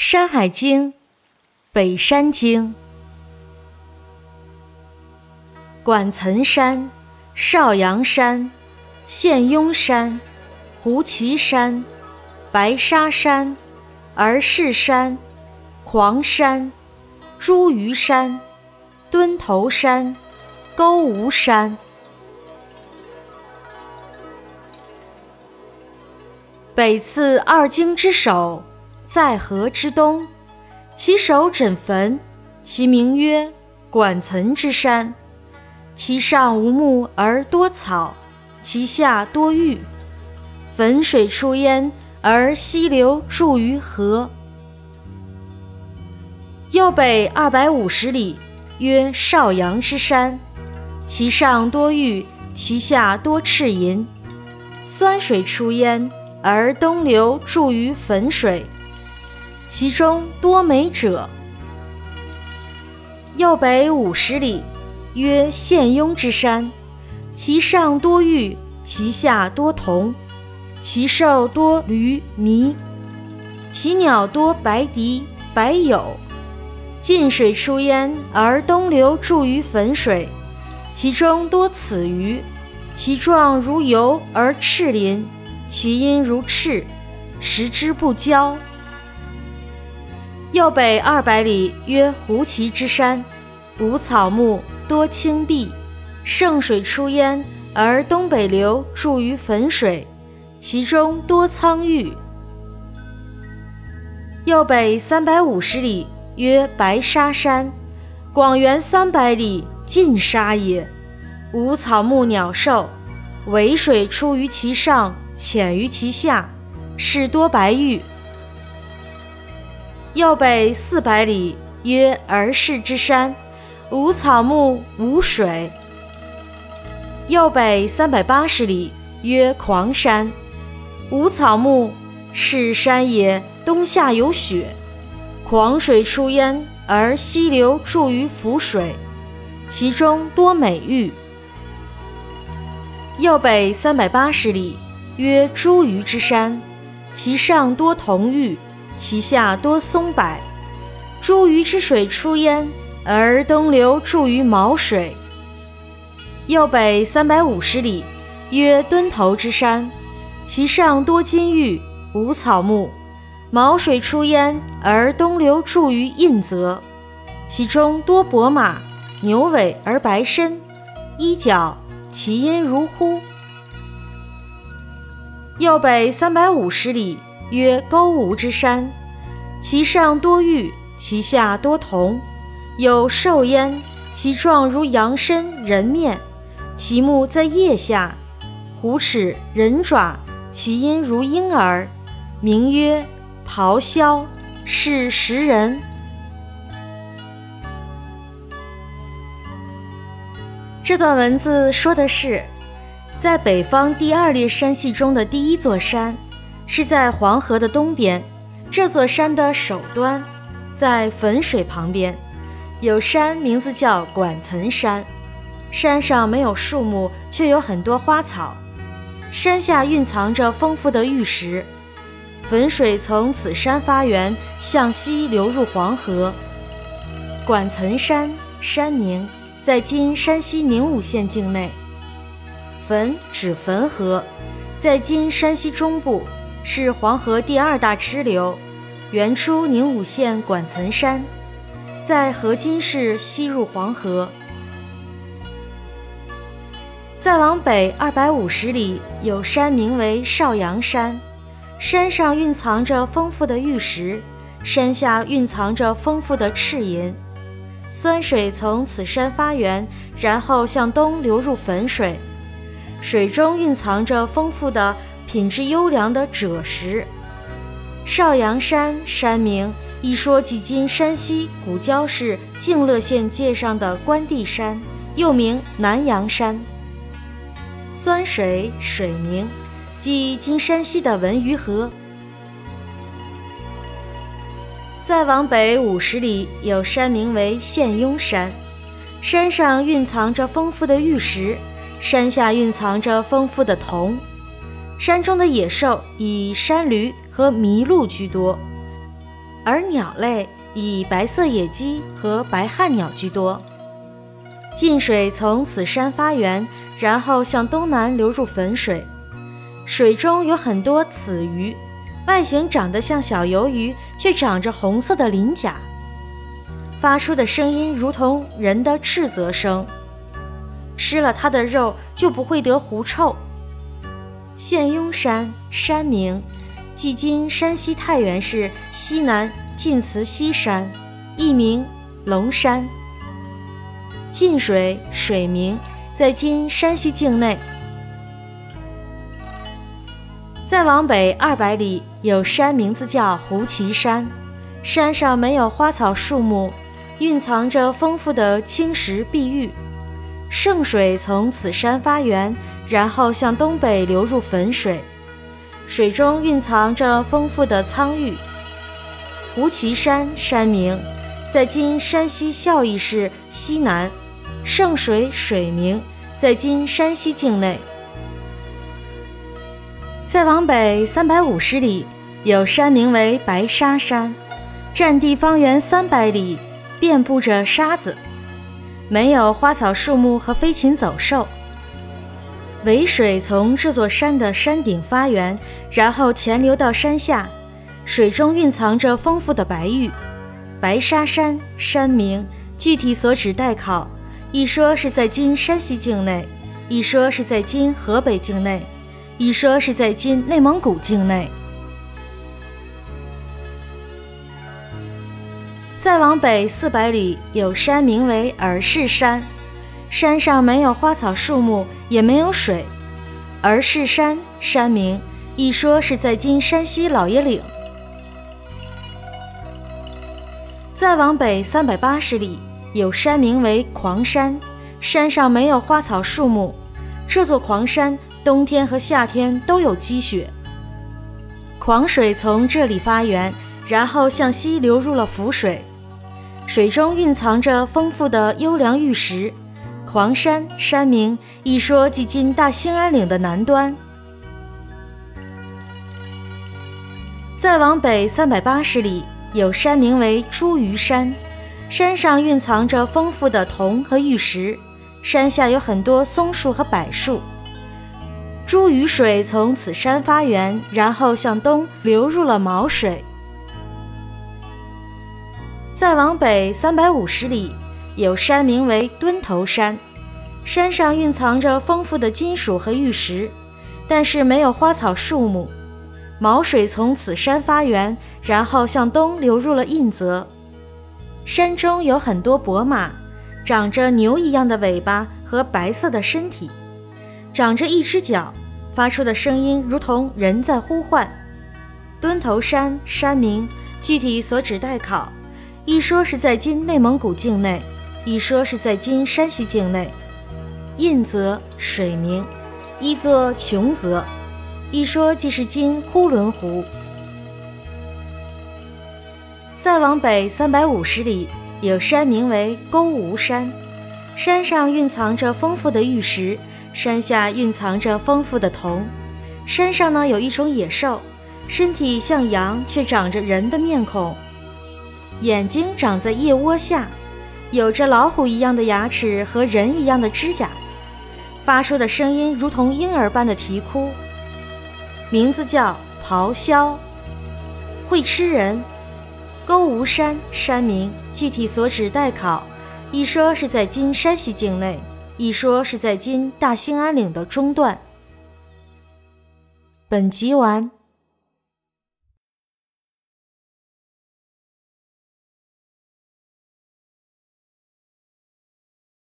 山海经·北山经。管岑山、少阳山、献雍山、胡岐山、白沙山、儿氏山、狂山、茱萸山、墩头山、钩吴山。北次二经之首。在河之东，其首枕坟，其名曰管岑之山。其上无木而多草，其下多玉。汾水出焉，而溪流注于河。右北二百五十里，曰少阳之山。其上多玉，其下多赤银。酸水出焉，而东流注于汾水。其中多美者，右北五十里，曰献雍之山。其上多玉，其下多铜。其兽多驴麋，其鸟多白狄白鼬。晋水出焉，而东流注于汾水。其中多此鱼，其状如游而赤鳞，其音如赤，食之不交。右北二百里，曰胡岐之山，无草木，多青碧。盛水出焉，而东北流注于汾水，其中多苍玉。右北三百五十里，曰白沙山，广元三百里，尽沙也，无草木鸟兽，尾水出于其上，浅于其下，是多白玉。右北四百里，曰儿氏之山，无草木，无水。右北三百八十里，曰狂山，无草木，是山也。冬夏有雪，狂水出焉，而溪流注于浮水，其中多美玉。右北三百八十里，曰茱萸之山，其上多铜玉。其下多松柏，茱萸之水出焉，而东流注于毛水。右北三百五十里，曰敦头之山，其上多金玉，无草木，毛水出焉，而东流注于印泽，其中多伯马，牛尾而白身，衣角，其音如呼。右北三百五十里。曰勾吴之山，其上多玉，其下多铜，有兽焉，其状如羊身人面，其目在腋下，虎齿人爪，其音如婴儿，名曰咆哮，是食人。这段文字说的是，在北方第二列山系中的第一座山。是在黄河的东边，这座山的首端在汾水旁边，有山名字叫管岑山。山上没有树木，却有很多花草。山下蕴藏着丰富的玉石。汾水从此山发源，向西流入黄河。管岑山山名在今山西宁武县境内。汾指汾河，在今山西中部。是黄河第二大支流，源出宁武县管岑山，在河津市西入黄河。再往北二百五十里，有山名为少阳山，山上蕴藏着丰富的玉石，山下蕴藏着丰富的赤银。酸水从此山发源，然后向东流入汾水，水中蕴藏着丰富的。品质优良的赭石，少阳山山名一说即今山西古交市静乐县界上的关帝山，又名南阳山。酸水水名，即今山西的文榆河。再往北五十里，有山名为献雍山，山上蕴藏着丰富的玉石，山下蕴藏着丰富的铜。山中的野兽以山驴和麋鹿居多，而鸟类以白色野鸡和白旱鸟居多。晋水从此山发源，然后向东南流入汾水，水中有很多此鱼，外形长得像小鱿鱼，却长着红色的鳞甲，发出的声音如同人的斥责声。吃了它的肉就不会得狐臭。现雍山山名，即今山西太原市西南晋祠西山，一名龙山。晋水水名，在今山西境内。再往北二百里有山，名字叫胡岐山，山上没有花草树木，蕴藏着丰富的青石碧玉。圣水从此山发源，然后向东北流入汾水，水中蕴藏着丰富的苍玉。胡岐山山名，在今山西孝义市西南。圣水水名，在今山西境内。再往北三百五十里，有山名为白沙山，占地方圆三百里，遍布着沙子。没有花草树木和飞禽走兽。尾水从这座山的山顶发源，然后潜流到山下，水中蕴藏着丰富的白玉。白沙山山名，具体所指待考。一说是在今山西境内，一说是在今河北境内，一说是在今内蒙古境内。再往北四百里有山，名为尔氏山，山上没有花草树木，也没有水。而是山山名，一说是在今山西老爷岭。再往北三百八十里有山，名为狂山，山上没有花草树木。这座狂山冬天和夏天都有积雪。狂水从这里发源，然后向西流入了涪水。水中蕴藏着丰富的优良玉石，黄山山名，一说即今大兴安岭的南端。再往北三百八十里，有山名为茱萸山，山上蕴藏着丰富的铜和玉石，山下有很多松树和柏树。茱萸水从此山发源，然后向东流入了毛水。再往北三百五十里，有山名为墩头山，山上蕴藏着丰富的金属和玉石，但是没有花草树木。毛水从此山发源，然后向东流入了印泽。山中有很多伯马，长着牛一样的尾巴和白色的身体，长着一只脚，发出的声音如同人在呼唤。墩头山山名，具体所指待考。一说是在今内蒙古境内，一说是在今山西境内。印泽水名，一作琼泽，一说即是今呼伦湖。再往北三百五十里，有山名为勾吴山，山上蕴藏着丰富的玉石，山下蕴藏着丰富的铜。山上呢有一种野兽，身体像羊，却长着人的面孔。眼睛长在腋窝下，有着老虎一样的牙齿和人一样的指甲，发出的声音如同婴儿般的啼哭。名字叫咆哮，会吃人。勾吴山山名，具体所指待考。一说是在今山西境内，一说是在今大兴安岭的中段。本集完。